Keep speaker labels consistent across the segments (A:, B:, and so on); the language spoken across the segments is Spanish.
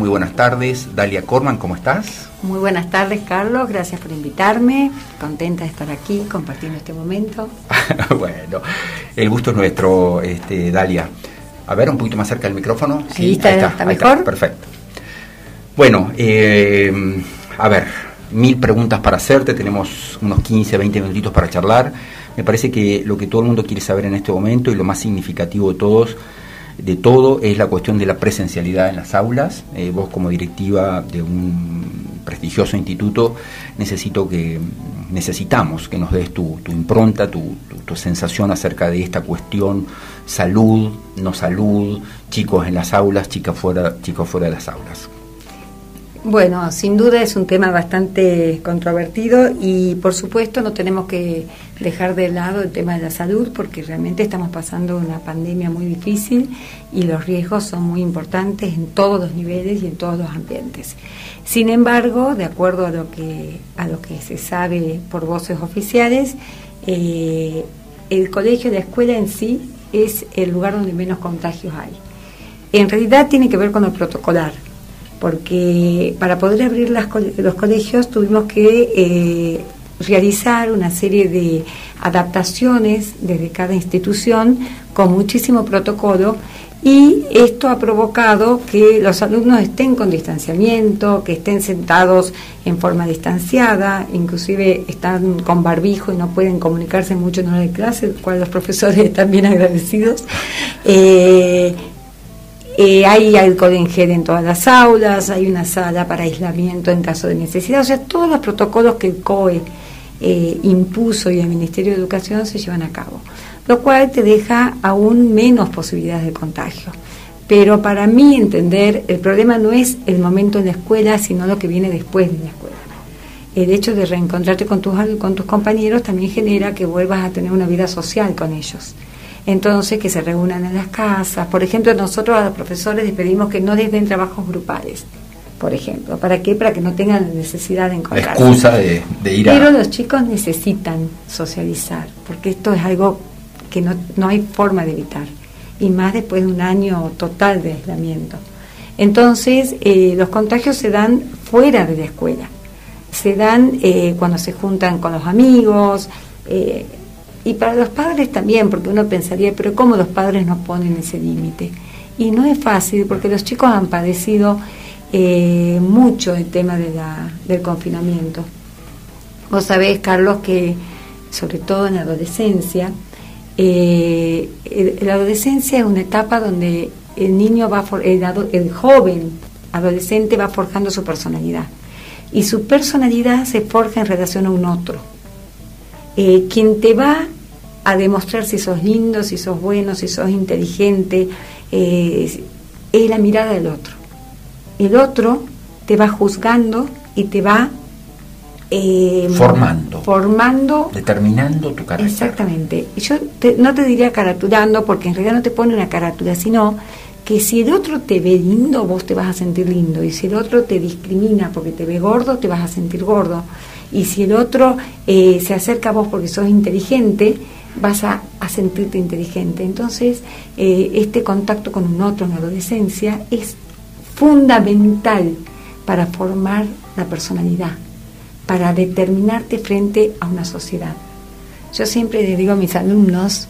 A: Muy buenas tardes. Dalia Corman, ¿cómo estás?
B: Muy buenas tardes, Carlos. Gracias por invitarme. Contenta de estar aquí compartiendo este momento.
A: bueno, el gusto es nuestro, este, Dalia. A ver, un poquito más cerca del micrófono.
B: Sí, está, está, mejor.
A: perfecto. Bueno, eh, a ver, mil preguntas para hacerte. Tenemos unos 15, 20 minutitos para charlar. Me parece que lo que todo el mundo quiere saber en este momento y lo más significativo de todos de todo es la cuestión de la presencialidad en las aulas. Eh, vos como directiva de un prestigioso instituto necesito que necesitamos que nos des tu, impronta, tu, tu, sensación acerca de esta cuestión salud, no salud, chicos en las aulas, chicas fuera, chicos fuera de las aulas.
B: Bueno, sin duda es un tema bastante controvertido y por supuesto no tenemos que dejar de lado el tema de la salud porque realmente estamos pasando una pandemia muy difícil y los riesgos son muy importantes en todos los niveles y en todos los ambientes. Sin embargo, de acuerdo a lo que, a lo que se sabe por voces oficiales, eh, el colegio, la escuela en sí es el lugar donde menos contagios hay. En realidad tiene que ver con el protocolar porque para poder abrir los colegios tuvimos que eh, realizar una serie de adaptaciones desde cada institución con muchísimo protocolo y esto ha provocado que los alumnos estén con distanciamiento, que estén sentados en forma distanciada, inclusive están con barbijo y no pueden comunicarse mucho en hora de clase, lo cual los profesores están bien agradecidos. Eh, eh, hay alcohol en gel en todas las aulas, hay una sala para aislamiento en caso de necesidad, o sea, todos los protocolos que el COE eh, impuso y el Ministerio de Educación se llevan a cabo, lo cual te deja aún menos posibilidades de contagio. Pero para mí entender, el problema no es el momento en la escuela, sino lo que viene después de la escuela. El hecho de reencontrarte con tus, con tus compañeros también genera que vuelvas a tener una vida social con ellos entonces que se reúnan en las casas. Por ejemplo, nosotros a los profesores les pedimos que no les den trabajos grupales, por ejemplo. ¿Para qué? Para que no tengan necesidad de encontrarse.
A: excusa de, ir a...
B: Pero los chicos necesitan socializar, porque esto es algo que no, no hay forma de evitar, y más después de un año total de aislamiento. Entonces, eh, los contagios se dan fuera de la escuela, se dan eh, cuando se juntan con los amigos, eh, y para los padres también, porque uno pensaría, pero ¿cómo los padres no ponen ese límite? Y no es fácil, porque los chicos han padecido eh, mucho el tema de la, del confinamiento. Vos sabés, Carlos, que sobre todo en la adolescencia, eh, la adolescencia es una etapa donde el niño va, el, el joven adolescente va forjando su personalidad. Y su personalidad se forja en relación a un otro eh, quien te va a demostrar si sos lindo, si sos bueno, si sos inteligente, eh, es la mirada del otro. El otro te va juzgando y te va
A: eh, formando.
B: Formando.
A: Determinando tu carácter.
B: Exactamente. Yo no te diría caraturando porque en realidad no te pone una carátula, sino que si el otro te ve lindo, vos te vas a sentir lindo. Y si el otro te discrimina porque te ve gordo, te vas a sentir gordo y si el otro eh, se acerca a vos porque sos inteligente, vas a, sentirte inteligente. Entonces, eh, este contacto con un otro en la adolescencia es fundamental para formar la personalidad, para determinarte frente a una sociedad. Yo siempre le digo a mis alumnos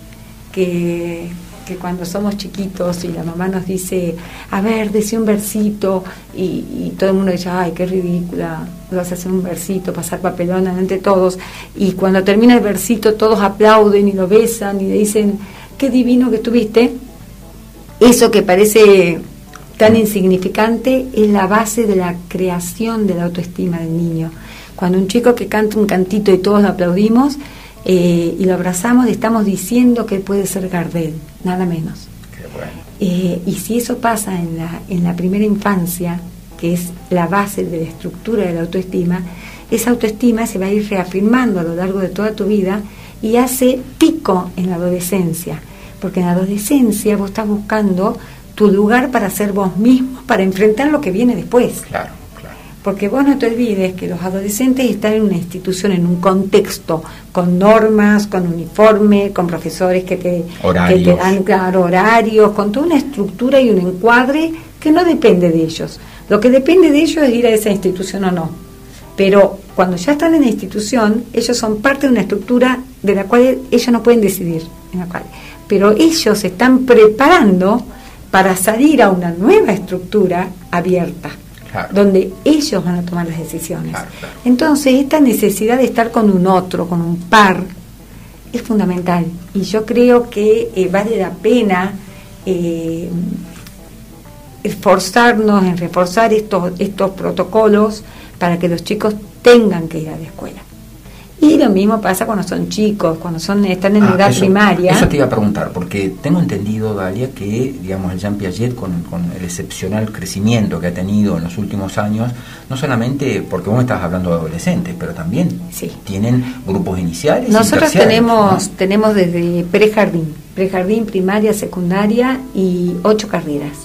B: que que cuando somos chiquitos y la mamá nos dice, a ver, decía un versito, y, todo el mundo dice, ay, qué ridícula, vas a hacer un versito, pasar papelón ante todos, y cuando termina el versito todos aplauden y lo besan y le dicen, qué divino que estuviste, eso que parece tan insignificante es la base de la creación de la autoestima del niño. Cuando un chico que canta un cantito y todos aplaudimos, eh, y lo abrazamos y estamos diciendo que puede ser Gardel, nada menos. Eh, y si eso pasa en la, en la primera infancia, que es la base de la estructura de la autoestima, esa autoestima se va a ir reafirmando a lo largo de toda tu vida y hace pico en la adolescencia, porque en la adolescencia vos estás buscando tu lugar para ser vos mismo, para enfrentar lo que viene después.
A: Claro.
B: Porque vos no te olvides que los adolescentes están en una institución, en un contexto, con normas, con uniforme, con profesores que te, que te dan claro, horarios, con toda una estructura y un encuadre que no depende de ellos. Lo que depende de ellos es ir a esa institución o no. Pero cuando ya están en la institución, ellos son parte de una estructura de la cual ellos no pueden decidir. En la cual, pero ellos se están preparando para salir a una nueva estructura abierta, donde ellos van a tomar las decisiones. Entonces, esta necesidad de estar con un otro, con un par, es fundamental. Y yo creo que eh, vale la pena eh, esforzarnos en reforzar estos, estos protocolos para que los chicos tengan que ir a la escuela. Y lo mismo pasa cuando son chicos, cuando son están en ah, edad primaria.
A: Eso te iba a preguntar, porque tengo entendido, Dalia, que digamos el Jean Piaget, con, el excepcional crecimiento que ha tenido en los últimos años, no solamente porque vos estás hablando de adolescentes, pero también tienen grupos iniciales.
B: Nosotros tenemos, tenemos desde prejardín, prejardín, primaria, secundaria y ocho carreras,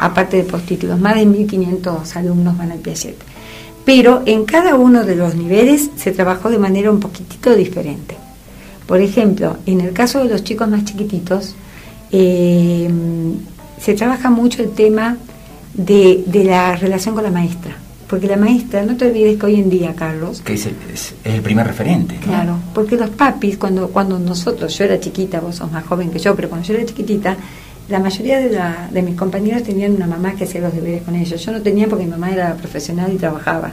B: aparte de postítulos. Más de 1.500 alumnos van al Piaget pero en cada uno de los niveles se trabajó de manera un poquitito diferente. Por ejemplo, en el caso de los chicos más chiquititos, eh, se trabaja mucho el tema de, la relación con la maestra. Porque la maestra, no te olvides que hoy en día, Carlos...
A: Que es el, primer referente.
B: Claro, porque los papis, cuando, cuando nosotros, yo era chiquita, vos sos más joven que yo, pero cuando yo era chiquitita, la mayoría de, la, de mis compañeros tenían una mamá que hacía los deberes con ellos. Yo no tenía porque mi mamá era profesional y trabajaba.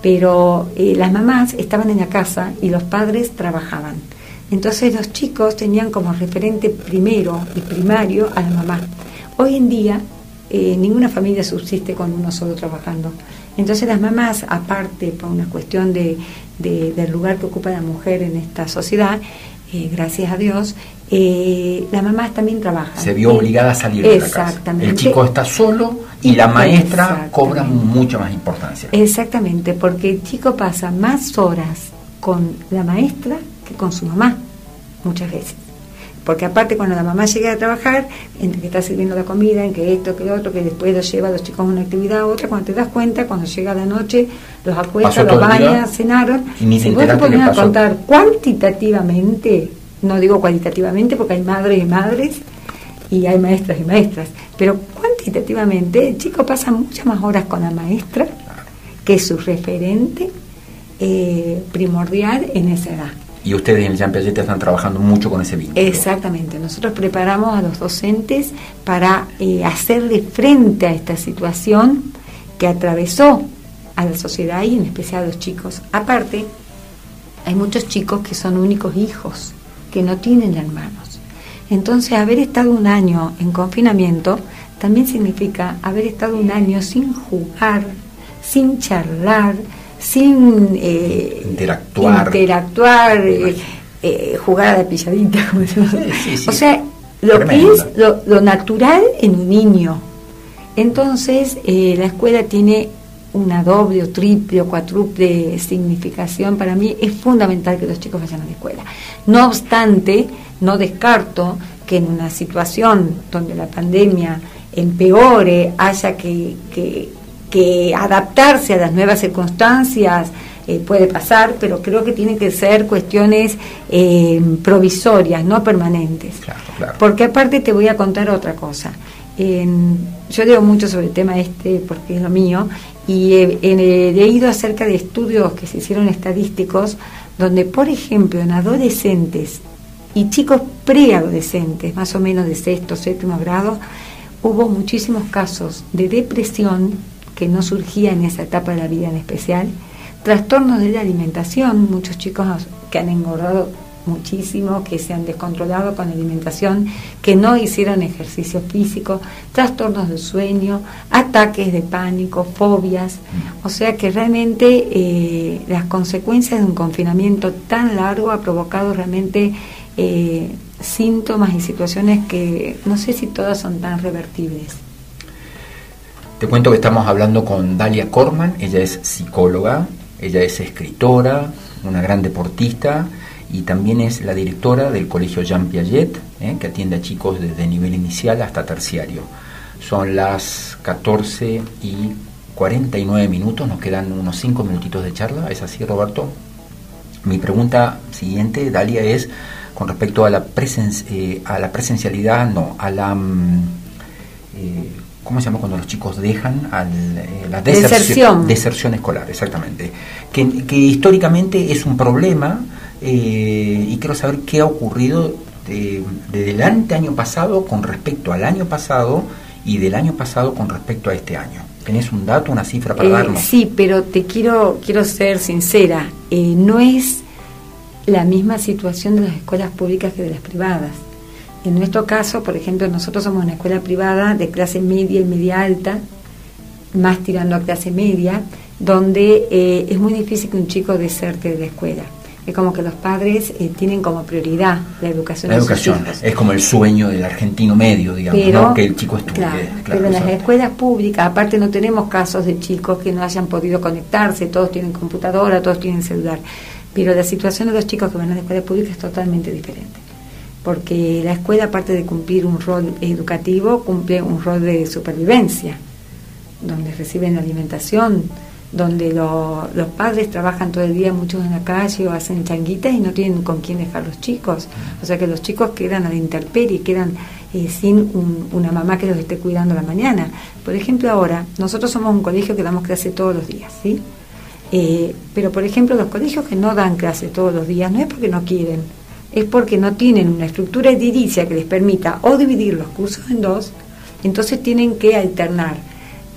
B: Pero eh, las mamás estaban en la casa y los padres trabajaban. Entonces los chicos tenían como referente primero y primario a la mamá. Hoy en día eh, ninguna familia subsiste con uno solo trabajando. Entonces las mamás, aparte por una cuestión de, del lugar que ocupa la mujer en esta sociedad, eh, gracias a Dios, eh, las mamás también trabajan.
A: Se vio obligada a salir de la casa. El chico está solo y la maestra cobra mucha más importancia.
B: Exactamente, porque el chico pasa más horas con la maestra que con su mamá, muchas veces. Porque aparte cuando la mamá llega a trabajar, entre que está sirviendo la comida, en que esto, que lo otro, que después los lleva a los chicos a una actividad a otra, cuando te das cuenta, cuando llega la noche, los acuesta, los baña, cenaron.
A: Y si vos te
B: pones a contar cuantitativamente, no digo cualitativamente porque hay madres y madres y hay maestras y maestras, pero cuantitativamente el chico pasa muchas más horas con la maestra que su referente eh, primordial en esa edad.
A: Y ustedes en el Piaget están trabajando mucho con ese vínculo.
B: Exactamente. Nosotros preparamos a los docentes para eh, hacerle frente a esta situación que atravesó a la sociedad y en especial a los chicos. Aparte, hay muchos chicos que son únicos hijos, que no tienen hermanos. Entonces, haber estado un año en confinamiento también significa haber estado un año sin jugar, sin charlar, sin
A: eh, interactuar,
B: interactuar eh, eh, jugar a la pilladita, como o sea, lo que es lo, natural en un niño. Entonces, la escuela tiene una doble o triple o cuádruple significación. Para mí es fundamental que los chicos vayan a la escuela. No obstante, no descarto que en una situación donde la pandemia empeore, haya que, que que adaptarse a las nuevas circunstancias eh, puede pasar, pero creo que tienen que ser cuestiones eh, provisorias, no permanentes. Porque aparte te voy a contar otra cosa. Yo leo mucho sobre el tema este porque es lo mío y he, leído acerca de estudios que se hicieron estadísticos donde, por ejemplo, en adolescentes y chicos preadolescentes, más o menos de sexto, séptimo grado, hubo muchísimos casos de depresión que no surgía en esa etapa de la vida en especial, trastornos de la alimentación, muchos chicos que han engordado muchísimo, que se han descontrolado con alimentación, que no hicieron ejercicio físico, trastornos del sueño, ataques de pánico, fobias, o sea que realmente eh, las consecuencias de un confinamiento tan largo ha provocado realmente eh, síntomas y situaciones que no sé si todas son tan revertibles.
A: Te cuento que estamos hablando con Dalia Corman, ella es psicóloga, ella es escritora, una gran deportista y también es la directora del Colegio Jean Piaget, ¿eh? que atiende a chicos desde nivel inicial hasta terciario. Son las 14 y 49 minutos, nos quedan unos 5 minutitos de charla, ¿es así Roberto? Mi pregunta siguiente, Dalia, es con respecto a la, presen eh, a la presencialidad, no, a la... Mm, eh, ¿cómo se llama cuando los chicos dejan al,
B: eh, la deserción,
A: deserción. escolar, exactamente? Que, que históricamente es un problema eh, y quiero saber qué ha ocurrido de, desde el año pasado con respecto al año pasado y del año pasado con respecto a este año. ¿Tenés un dato, una cifra para
B: eh,
A: darnos?
B: Sí, pero te quiero, quiero ser sincera. Eh, no es la misma situación de las escuelas públicas que de las privadas. En nuestro caso, por ejemplo, nosotros somos una escuela privada de clase media y media alta, más tirando a clase media, donde eh, es muy difícil que un chico deserte de la escuela es como que los padres eh, tienen como prioridad la educación.
A: La educación es como el sueño del argentino medio, digamos, que el chico estudie.
B: pero en las escuelas públicas, aparte no tenemos casos de chicos que no hayan podido conectarse, todos tienen computadora, todos tienen celular, pero la situación de los chicos que van a la escuela pública es totalmente diferente. Porque la escuela, aparte de cumplir un rol educativo, cumple un rol de supervivencia, donde reciben alimentación, donde los padres trabajan todo el día, muchos en la calle o hacen changuitas y no tienen con quién dejar los chicos. O sea que los chicos quedan a la intemperie, quedan eh, sin una mamá que los esté cuidando la mañana. Por ejemplo, ahora, nosotros somos un colegio que damos clase todos los días, ¿sí? Eh, pero, por ejemplo, los colegios que no dan clase todos los días no es porque no quieren, es porque no tienen una estructura edilicia que les permita o dividir los cursos en dos, entonces tienen que alternar.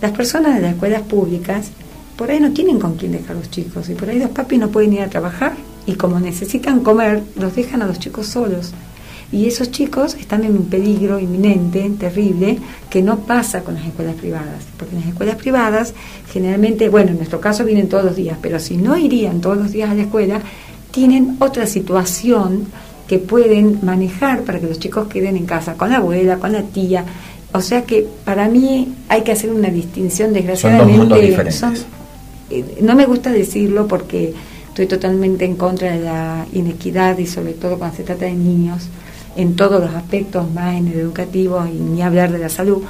B: Las personas de las escuelas públicas por ahí no tienen con quién dejar los chicos y por ahí los papis no pueden ir a trabajar y como necesitan comer, los dejan a los chicos solos. Y esos chicos están en un peligro inminente, terrible, que no pasa con las escuelas privadas. Porque en las escuelas privadas, generalmente, bueno, en nuestro caso vienen todos los días, pero si no irían todos los días a la escuela, tienen otra situación que pueden manejar para que los chicos queden en casa, con la abuela, con la tía. O sea que para mí hay que hacer una distinción, desgraciadamente.
A: Son dos mundos diferentes.
B: Eh, no me gusta decirlo porque estoy totalmente en contra de la inequidad y sobre todo cuando se trata de niños, en todos los aspectos, más en el educativo y ni hablar de la salud,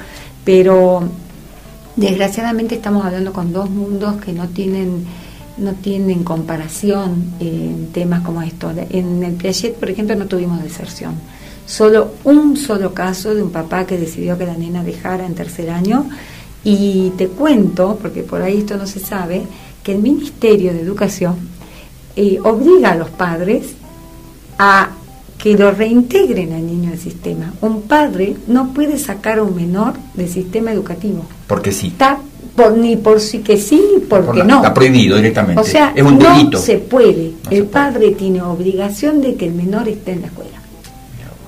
B: pero desgraciadamente estamos hablando con dos mundos que no tienen no tienen comparación en temas como esto. En el Piaget, por ejemplo, no tuvimos deserción. Solo un solo caso de un papá que decidió que la nena dejara en tercer año y te cuento, porque por ahí esto no se sabe, que el Ministerio de Educación eh, obliga a los padres a que lo reintegren al niño al sistema. Un padre no puede sacar a un menor del sistema educativo.
A: Porque sí.
B: Está por, ni por sí que sí ni porque no.
A: Está prohibido directamente.
B: O sea, es un no se puede. el padre tiene obligación de que el menor esté en la escuela.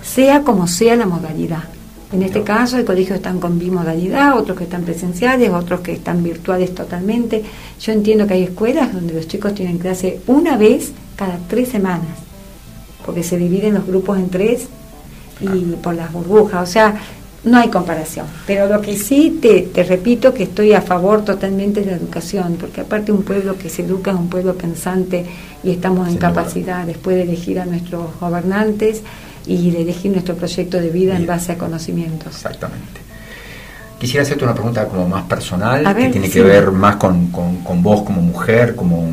B: Sea como sea la modalidad. En este caso, el colegio están con bimodalidad, otros que están presenciales, otros que están virtuales totalmente. Yo entiendo que hay escuelas donde los chicos tienen clase una vez cada tres semanas, porque se dividen los grupos en tres y por las burbujas. O sea, no hay comparación. Pero lo que sí te, te repito que estoy a favor totalmente de la educación, porque aparte un pueblo que se educa es un pueblo pensante y estamos en capacidad después de elegir a nuestros gobernantes y de elegir nuestro proyecto de vida en base a conocimientos.
A: Exactamente. Quisiera hacerte una pregunta como más personal, que tiene que ver más con, con, vos como mujer, como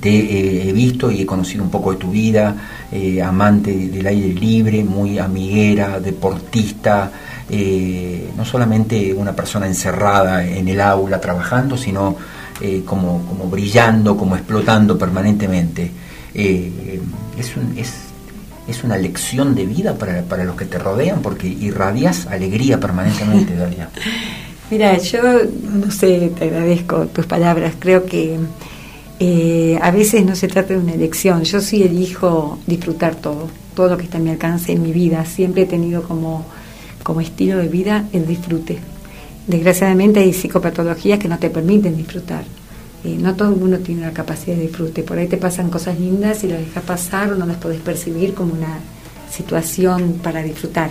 A: te he visto y he conocido un poco de tu vida, eh, amante del aire libre, muy amiguera, deportista, eh, no solamente una persona encerrada en el aula trabajando, sino eh, como, como brillando, como explotando permanentemente. es, un, es es una lección de vida para, para los que te rodean porque irradias alegría permanentemente, Dalia.
B: Mira, yo no sé, te agradezco tus palabras. Creo que eh, a veces no se trata de una elección. Yo sí elijo disfrutar todo, todo lo que está a mi alcance en mi vida. Siempre he tenido como, como estilo de vida el disfrute. Desgraciadamente hay psicopatologías que no te permiten disfrutar. Eh, no todo el mundo tiene la capacidad de disfrute. Por ahí te pasan cosas lindas y las dejas pasar o no las podés percibir como una situación para disfrutar.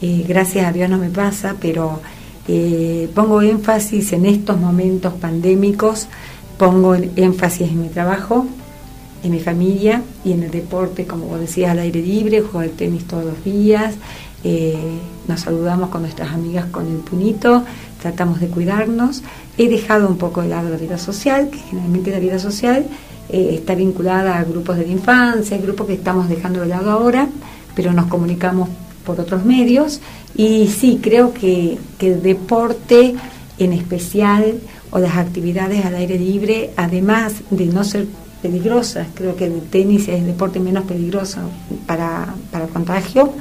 B: Eh, gracias a Dios no me pasa, pero eh, pongo énfasis en estos momentos pandémicos, pongo énfasis en mi trabajo, en mi familia y en el deporte, como vos decías, al aire libre, juego al tenis todos los días, nos saludamos con nuestras amigas con el punito, tratamos de cuidarnos. He dejado un poco de lado la vida social, que generalmente la vida social eh, está vinculada a grupos de la infancia, grupos que estamos dejando de lado ahora, pero nos comunicamos por otros medios. Y sí, creo que, que el deporte en especial o las actividades al aire libre, además de no ser peligrosas, creo que el tenis es el deporte menos peligroso para, para contagio,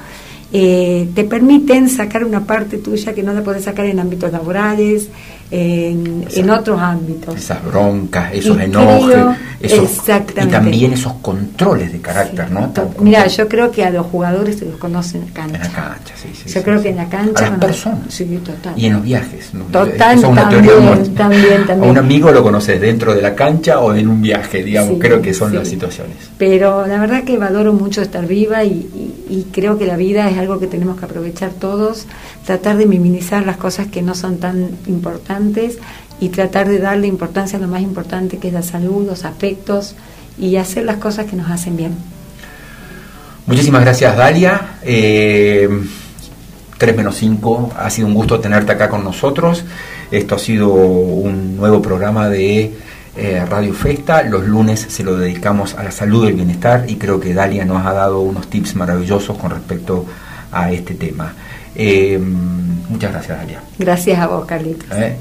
B: eh, te permiten sacar una parte tuya que no la puedes sacar en ámbitos laborales, en, otros ámbitos.
A: Esas broncas, esos enojos, y también esos controles de carácter, ¿no?
B: Mira, yo creo que a los jugadores se los conocen en la cancha.
A: En la cancha, sí, sí.
B: Yo creo que en la cancha.
A: A las personas.
B: Sí, total.
A: Y en los viajes. ¿no?
B: Total, también, también, también.
A: A un amigo lo conoces dentro de la cancha o en un viaje, digamos, creo que son las situaciones.
B: Pero la verdad que valoro mucho estar viva y, y creo que la vida es algo que tenemos que aprovechar todos, tratar de minimizar las cosas que no son tan importantes y tratar de darle importancia a lo más importante que es la salud, los afectos y hacer las cosas que nos hacen bien.
A: Muchísimas gracias Dalia. Eh, 3 menos 5, ha sido un gusto tenerte acá con nosotros. Esto ha sido un nuevo programa de eh, Radio Festa. Los lunes se lo dedicamos a la salud y el bienestar y creo que Dalia nos ha dado unos tips maravillosos con respecto a este tema. Eh, muchas gracias, Dalia.
B: Gracias a vos, Carlitos.
A: ¿Eh?